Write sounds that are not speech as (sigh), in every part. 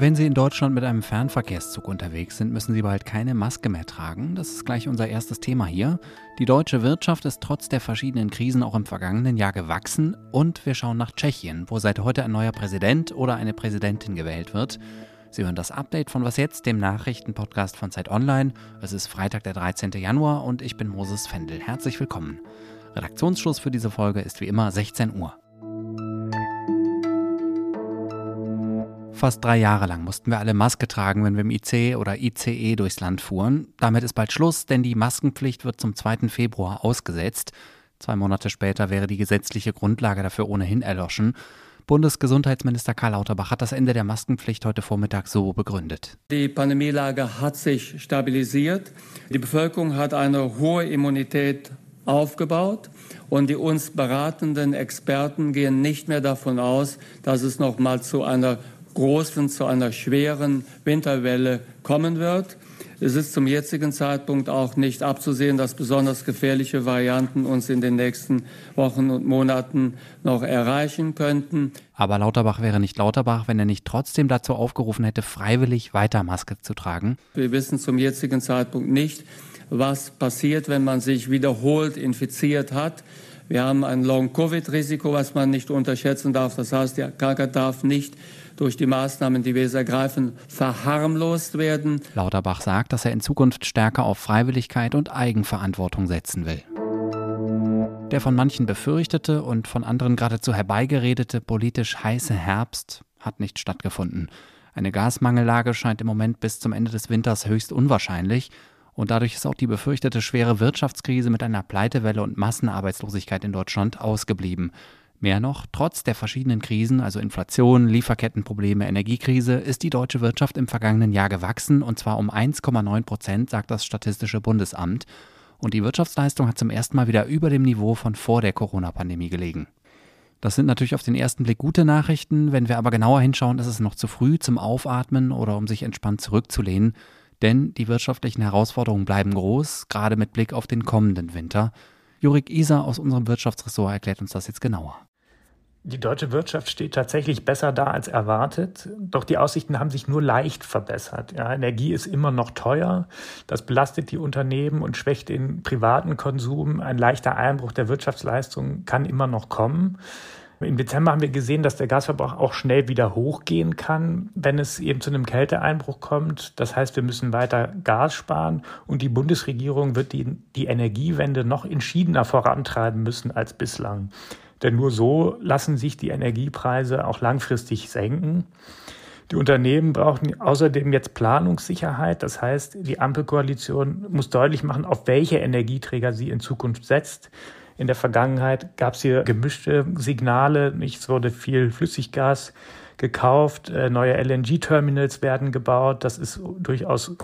Wenn Sie in Deutschland mit einem Fernverkehrszug unterwegs sind, müssen Sie bald keine Maske mehr tragen. Das ist gleich unser erstes Thema hier. Die deutsche Wirtschaft ist trotz der verschiedenen Krisen auch im vergangenen Jahr gewachsen und wir schauen nach Tschechien, wo seit heute ein neuer Präsident oder eine Präsidentin gewählt wird. Sie hören das Update von Was jetzt, dem Nachrichtenpodcast von Zeit Online. Es ist Freitag, der 13. Januar und ich bin Moses Fendel. Herzlich willkommen. Redaktionsschluss für diese Folge ist wie immer 16 Uhr. Fast drei Jahre lang mussten wir alle Maske tragen, wenn wir im IC oder ICE durchs Land fuhren. Damit ist bald Schluss, denn die Maskenpflicht wird zum 2. Februar ausgesetzt. Zwei Monate später wäre die gesetzliche Grundlage dafür ohnehin erloschen. Bundesgesundheitsminister Karl Lauterbach hat das Ende der Maskenpflicht heute Vormittag so begründet. Die Pandemielage hat sich stabilisiert. Die Bevölkerung hat eine hohe Immunität aufgebaut und die uns beratenden Experten gehen nicht mehr davon aus, dass es noch mal zu einer großen, zu einer schweren Winterwelle kommen wird. Es ist zum jetzigen Zeitpunkt auch nicht abzusehen, dass besonders gefährliche Varianten uns in den nächsten Wochen und Monaten noch erreichen könnten. Aber Lauterbach wäre nicht Lauterbach, wenn er nicht trotzdem dazu aufgerufen hätte, freiwillig weiter Maske zu tragen. Wir wissen zum jetzigen Zeitpunkt nicht, was passiert, wenn man sich wiederholt infiziert hat. Wir haben ein Long-Covid-Risiko, was man nicht unterschätzen darf. Das heißt, die Krankheit darf nicht durch die Maßnahmen, die wir jetzt ergreifen, verharmlost werden. Lauterbach sagt, dass er in Zukunft stärker auf Freiwilligkeit und Eigenverantwortung setzen will. Der von manchen befürchtete und von anderen geradezu herbeigeredete politisch heiße Herbst hat nicht stattgefunden. Eine Gasmangellage scheint im Moment bis zum Ende des Winters höchst unwahrscheinlich und dadurch ist auch die befürchtete schwere Wirtschaftskrise mit einer Pleitewelle und Massenarbeitslosigkeit in Deutschland ausgeblieben. Mehr noch, trotz der verschiedenen Krisen, also Inflation, Lieferkettenprobleme, Energiekrise, ist die deutsche Wirtschaft im vergangenen Jahr gewachsen und zwar um 1,9 Prozent, sagt das Statistische Bundesamt. Und die Wirtschaftsleistung hat zum ersten Mal wieder über dem Niveau von vor der Corona-Pandemie gelegen. Das sind natürlich auf den ersten Blick gute Nachrichten. Wenn wir aber genauer hinschauen, ist es noch zu früh zum Aufatmen oder um sich entspannt zurückzulehnen. Denn die wirtschaftlichen Herausforderungen bleiben groß, gerade mit Blick auf den kommenden Winter. Jurik Isa aus unserem Wirtschaftsressort erklärt uns das jetzt genauer. Die deutsche Wirtschaft steht tatsächlich besser da als erwartet, doch die Aussichten haben sich nur leicht verbessert. Ja, Energie ist immer noch teuer, das belastet die Unternehmen und schwächt den privaten Konsum. Ein leichter Einbruch der Wirtschaftsleistung kann immer noch kommen. Im Dezember haben wir gesehen, dass der Gasverbrauch auch schnell wieder hochgehen kann, wenn es eben zu einem Kälteeinbruch kommt. Das heißt, wir müssen weiter Gas sparen und die Bundesregierung wird die, die Energiewende noch entschiedener vorantreiben müssen als bislang. Denn nur so lassen sich die Energiepreise auch langfristig senken. Die Unternehmen brauchen außerdem jetzt Planungssicherheit. Das heißt, die Ampelkoalition muss deutlich machen, auf welche Energieträger sie in Zukunft setzt. In der Vergangenheit gab es hier gemischte Signale. Es wurde viel Flüssiggas gekauft, äh, neue LNG-Terminals werden gebaut. Das ist durchaus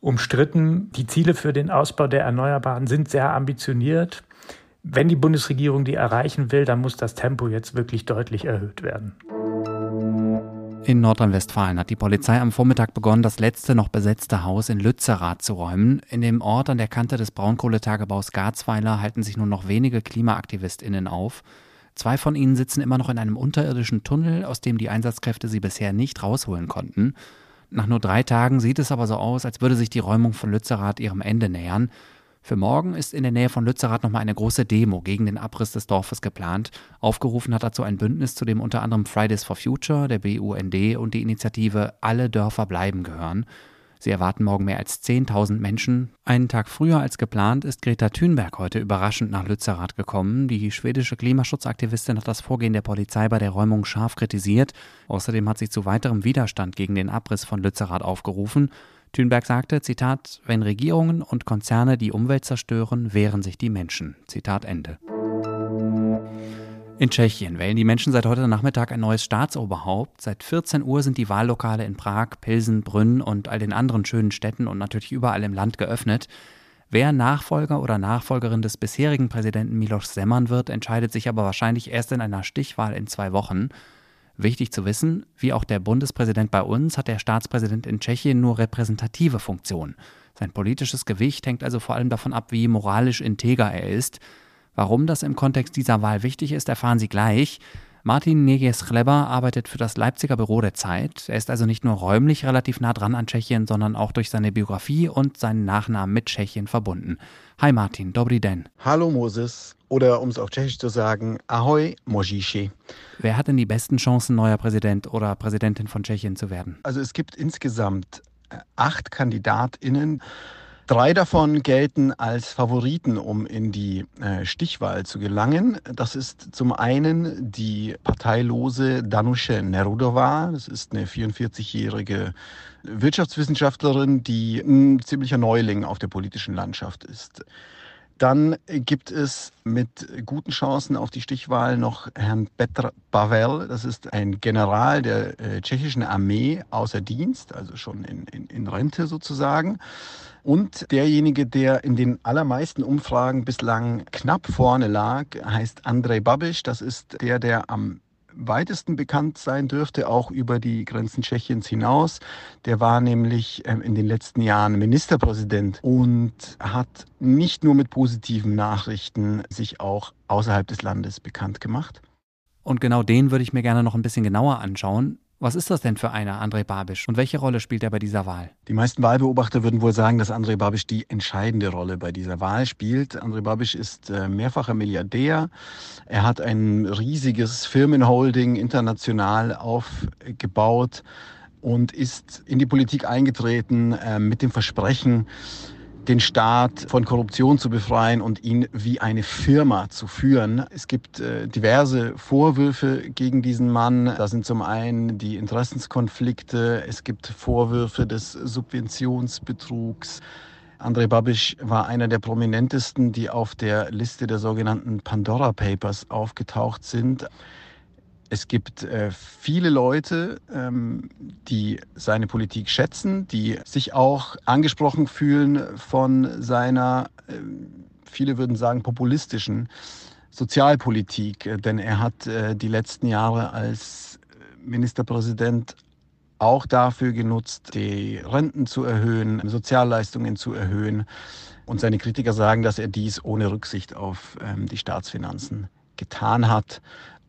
umstritten. Die Ziele für den Ausbau der Erneuerbaren sind sehr ambitioniert. Wenn die Bundesregierung die erreichen will, dann muss das Tempo jetzt wirklich deutlich erhöht werden. In Nordrhein-Westfalen hat die Polizei am Vormittag begonnen, das letzte noch besetzte Haus in Lützerath zu räumen. In dem Ort an der Kante des Braunkohletagebaus Garzweiler halten sich nur noch wenige KlimaaktivistInnen auf. Zwei von ihnen sitzen immer noch in einem unterirdischen Tunnel, aus dem die Einsatzkräfte sie bisher nicht rausholen konnten. Nach nur drei Tagen sieht es aber so aus, als würde sich die Räumung von Lützerath ihrem Ende nähern. Für morgen ist in der Nähe von Lützerath nochmal eine große Demo gegen den Abriss des Dorfes geplant. Aufgerufen hat dazu ein Bündnis, zu dem unter anderem Fridays for Future, der BUND und die Initiative Alle Dörfer bleiben gehören. Sie erwarten morgen mehr als 10.000 Menschen. Einen Tag früher als geplant ist Greta Thunberg heute überraschend nach Lützerath gekommen. Die schwedische Klimaschutzaktivistin hat das Vorgehen der Polizei bei der Räumung scharf kritisiert. Außerdem hat sie zu weiterem Widerstand gegen den Abriss von Lützerath aufgerufen. Thünberg sagte, Zitat, wenn Regierungen und Konzerne die Umwelt zerstören, wehren sich die Menschen. Zitat Ende. In Tschechien wählen die Menschen seit heute Nachmittag ein neues Staatsoberhaupt. Seit 14 Uhr sind die Wahllokale in Prag, Pilsen, Brünn und all den anderen schönen Städten und natürlich überall im Land geöffnet. Wer Nachfolger oder Nachfolgerin des bisherigen Präsidenten Milos Semmern wird, entscheidet sich aber wahrscheinlich erst in einer Stichwahl in zwei Wochen. Wichtig zu wissen, wie auch der Bundespräsident bei uns, hat der Staatspräsident in Tschechien nur repräsentative Funktion. Sein politisches Gewicht hängt also vor allem davon ab, wie moralisch integer er ist. Warum das im Kontext dieser Wahl wichtig ist, erfahren Sie gleich. Martin Neges-Chleber arbeitet für das Leipziger Büro der Zeit. Er ist also nicht nur räumlich relativ nah dran an Tschechien, sondern auch durch seine Biografie und seinen Nachnamen mit Tschechien verbunden. Hi Martin, dobry den. Hallo Moses. Oder um es auf Tschechisch zu sagen, Ahoj Mojiši. Wer hat denn die besten Chancen, neuer Präsident oder Präsidentin von Tschechien zu werden? Also es gibt insgesamt äh, acht KandidatInnen. Drei davon gelten als Favoriten, um in die äh, Stichwahl zu gelangen. Das ist zum einen die parteilose Danusche Nerudova. Das ist eine 44-jährige Wirtschaftswissenschaftlerin, die ein ziemlicher Neuling auf der politischen Landschaft ist. Dann gibt es mit guten Chancen auf die Stichwahl noch Herrn Petr Pavel. Das ist ein General der äh, tschechischen Armee außer Dienst, also schon in, in, in Rente sozusagen. Und derjenige, der in den allermeisten Umfragen bislang knapp vorne lag, heißt Andrej Babiš. Das ist der, der am weitesten bekannt sein dürfte, auch über die Grenzen Tschechiens hinaus. Der war nämlich ähm, in den letzten Jahren Ministerpräsident und hat nicht nur mit positiven Nachrichten sich auch außerhalb des Landes bekannt gemacht. Und genau den würde ich mir gerne noch ein bisschen genauer anschauen. Was ist das denn für einer, André Babisch? Und welche Rolle spielt er bei dieser Wahl? Die meisten Wahlbeobachter würden wohl sagen, dass André Babisch die entscheidende Rolle bei dieser Wahl spielt. André Babisch ist äh, mehrfacher Milliardär. Er hat ein riesiges Firmenholding international aufgebaut und ist in die Politik eingetreten äh, mit dem Versprechen, den Staat von Korruption zu befreien und ihn wie eine Firma zu führen. Es gibt äh, diverse Vorwürfe gegen diesen Mann. Da sind zum einen die Interessenskonflikte, es gibt Vorwürfe des Subventionsbetrugs. Andrei Babisch war einer der prominentesten, die auf der Liste der sogenannten Pandora Papers aufgetaucht sind. Es gibt äh, viele Leute, ähm, die seine Politik schätzen, die sich auch angesprochen fühlen von seiner, äh, viele würden sagen, populistischen Sozialpolitik. Denn er hat äh, die letzten Jahre als Ministerpräsident auch dafür genutzt, die Renten zu erhöhen, Sozialleistungen zu erhöhen. Und seine Kritiker sagen, dass er dies ohne Rücksicht auf ähm, die Staatsfinanzen getan hat.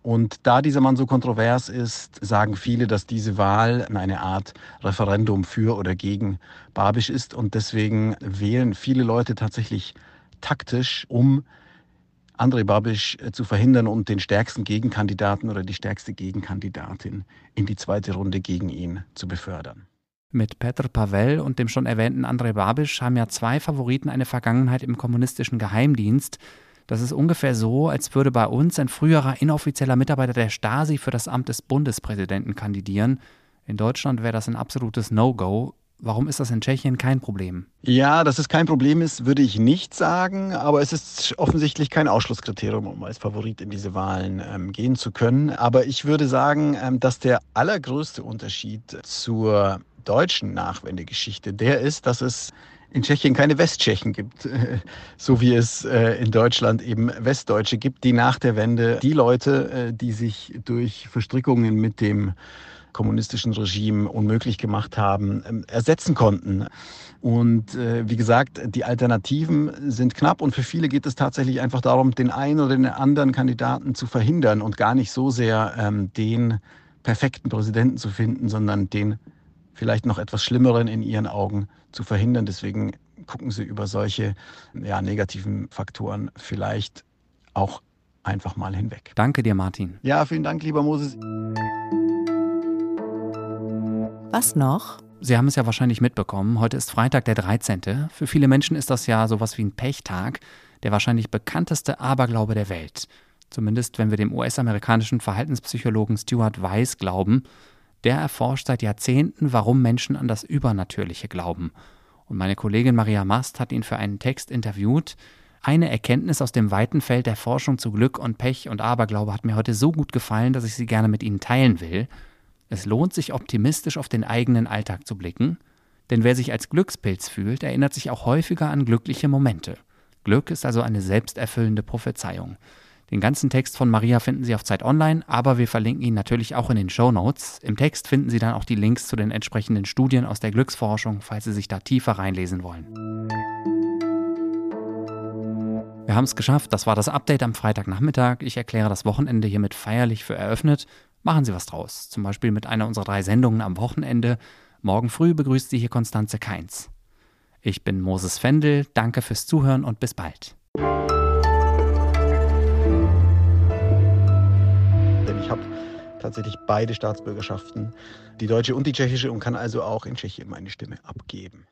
Und da dieser Mann so kontrovers ist, sagen viele, dass diese Wahl eine Art Referendum für oder gegen Babisch ist. Und deswegen wählen viele Leute tatsächlich taktisch, um André Babisch äh, zu verhindern und den stärksten Gegenkandidaten oder die stärkste Gegenkandidatin in die zweite Runde gegen ihn zu befördern. Mit Petr Pavel und dem schon erwähnten André Babisch haben ja zwei Favoriten eine Vergangenheit im kommunistischen Geheimdienst. Das ist ungefähr so, als würde bei uns ein früherer inoffizieller Mitarbeiter der Stasi für das Amt des Bundespräsidenten kandidieren. In Deutschland wäre das ein absolutes No-Go. Warum ist das in Tschechien kein Problem? Ja, dass es kein Problem ist, würde ich nicht sagen, aber es ist offensichtlich kein Ausschlusskriterium, um als Favorit in diese Wahlen ähm, gehen zu können. Aber ich würde sagen, ähm, dass der allergrößte Unterschied zur deutschen Nachwendegeschichte der ist, dass es in Tschechien keine Westtschechen gibt, (laughs) so wie es äh, in Deutschland eben Westdeutsche gibt, die nach der Wende die Leute, äh, die sich durch Verstrickungen mit dem kommunistischen Regime unmöglich gemacht haben, ähm, ersetzen konnten. Und äh, wie gesagt, die Alternativen sind knapp und für viele geht es tatsächlich einfach darum, den einen oder den anderen Kandidaten zu verhindern und gar nicht so sehr ähm, den perfekten Präsidenten zu finden, sondern den vielleicht noch etwas Schlimmeren in ihren Augen zu verhindern. Deswegen gucken Sie über solche ja, negativen Faktoren vielleicht auch einfach mal hinweg. Danke dir, Martin. Ja, vielen Dank, lieber Moses. Was noch? Sie haben es ja wahrscheinlich mitbekommen. Heute ist Freitag, der 13. Für viele Menschen ist das ja sowas wie ein Pechtag, der wahrscheinlich bekannteste Aberglaube der Welt. Zumindest wenn wir dem US-amerikanischen Verhaltenspsychologen Stuart Weiss glauben. Der erforscht seit Jahrzehnten, warum Menschen an das Übernatürliche glauben. Und meine Kollegin Maria Mast hat ihn für einen Text interviewt. Eine Erkenntnis aus dem weiten Feld der Forschung zu Glück und Pech und Aberglaube hat mir heute so gut gefallen, dass ich sie gerne mit Ihnen teilen will. Es lohnt sich optimistisch auf den eigenen Alltag zu blicken, denn wer sich als Glückspilz fühlt, erinnert sich auch häufiger an glückliche Momente. Glück ist also eine selbsterfüllende Prophezeiung. Den ganzen Text von Maria finden Sie auf Zeit Online, aber wir verlinken ihn natürlich auch in den Show Notes. Im Text finden Sie dann auch die Links zu den entsprechenden Studien aus der Glücksforschung, falls Sie sich da tiefer reinlesen wollen. Wir haben es geschafft. Das war das Update am Freitagnachmittag. Ich erkläre das Wochenende hiermit feierlich für eröffnet. Machen Sie was draus. Zum Beispiel mit einer unserer drei Sendungen am Wochenende. Morgen früh begrüßt Sie hier Konstanze Keins. Ich bin Moses Fendel. Danke fürs Zuhören und bis bald. Habe tatsächlich beide Staatsbürgerschaften, die deutsche und die tschechische, und kann also auch in Tschechien meine Stimme abgeben.